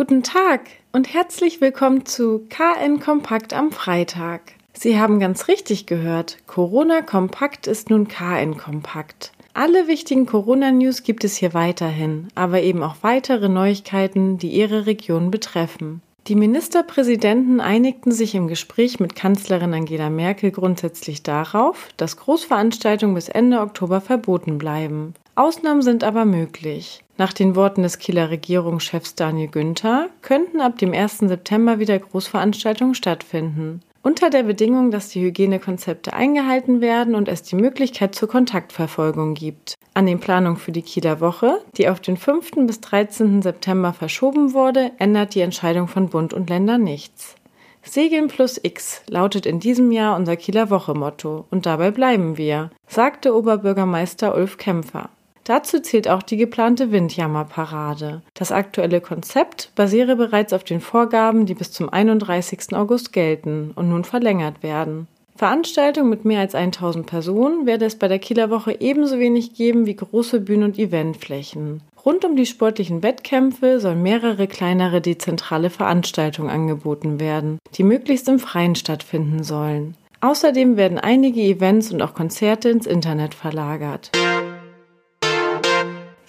Guten Tag und herzlich willkommen zu KN Kompakt am Freitag. Sie haben ganz richtig gehört, Corona Kompakt ist nun KN Kompakt. Alle wichtigen Corona-News gibt es hier weiterhin, aber eben auch weitere Neuigkeiten, die Ihre Region betreffen. Die Ministerpräsidenten einigten sich im Gespräch mit Kanzlerin Angela Merkel grundsätzlich darauf, dass Großveranstaltungen bis Ende Oktober verboten bleiben. Ausnahmen sind aber möglich. Nach den Worten des Kieler Regierungschefs Daniel Günther könnten ab dem 1. September wieder Großveranstaltungen stattfinden. Unter der Bedingung, dass die Hygienekonzepte eingehalten werden und es die Möglichkeit zur Kontaktverfolgung gibt. An den Planungen für die Kieler Woche, die auf den 5. bis 13. September verschoben wurde, ändert die Entscheidung von Bund und Ländern nichts. Segeln plus X lautet in diesem Jahr unser Kieler Woche Motto und dabei bleiben wir, sagte Oberbürgermeister Ulf Kämpfer. Dazu zählt auch die geplante Windjammerparade. Das aktuelle Konzept basiere bereits auf den Vorgaben, die bis zum 31. August gelten und nun verlängert werden. Veranstaltungen mit mehr als 1000 Personen werde es bei der Kieler Woche ebenso wenig geben wie große Bühnen und Eventflächen. Rund um die sportlichen Wettkämpfe sollen mehrere kleinere dezentrale Veranstaltungen angeboten werden, die möglichst im Freien stattfinden sollen. Außerdem werden einige Events und auch Konzerte ins Internet verlagert.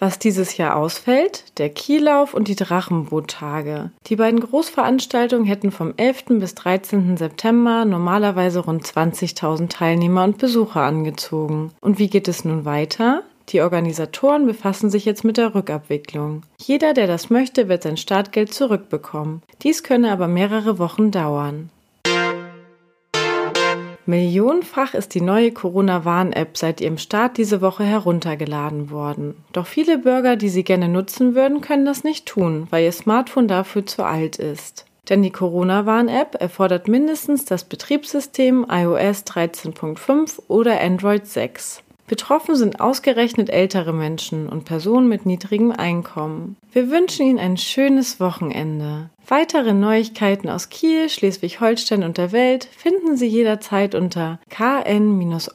Was dieses Jahr ausfällt, der Kiellauf und die Drachenboottage. Die beiden Großveranstaltungen hätten vom 11. bis 13. September normalerweise rund 20.000 Teilnehmer und Besucher angezogen. Und wie geht es nun weiter? Die Organisatoren befassen sich jetzt mit der Rückabwicklung. Jeder, der das möchte, wird sein Startgeld zurückbekommen. Dies könne aber mehrere Wochen dauern. Millionenfach ist die neue Corona-Warn-App seit ihrem Start diese Woche heruntergeladen worden. Doch viele Bürger, die sie gerne nutzen würden, können das nicht tun, weil ihr Smartphone dafür zu alt ist. Denn die Corona-Warn-App erfordert mindestens das Betriebssystem iOS 13.5 oder Android 6. Betroffen sind ausgerechnet ältere Menschen und Personen mit niedrigem Einkommen. Wir wünschen Ihnen ein schönes Wochenende. Weitere Neuigkeiten aus Kiel, Schleswig-Holstein und der Welt finden Sie jederzeit unter kn-online.de.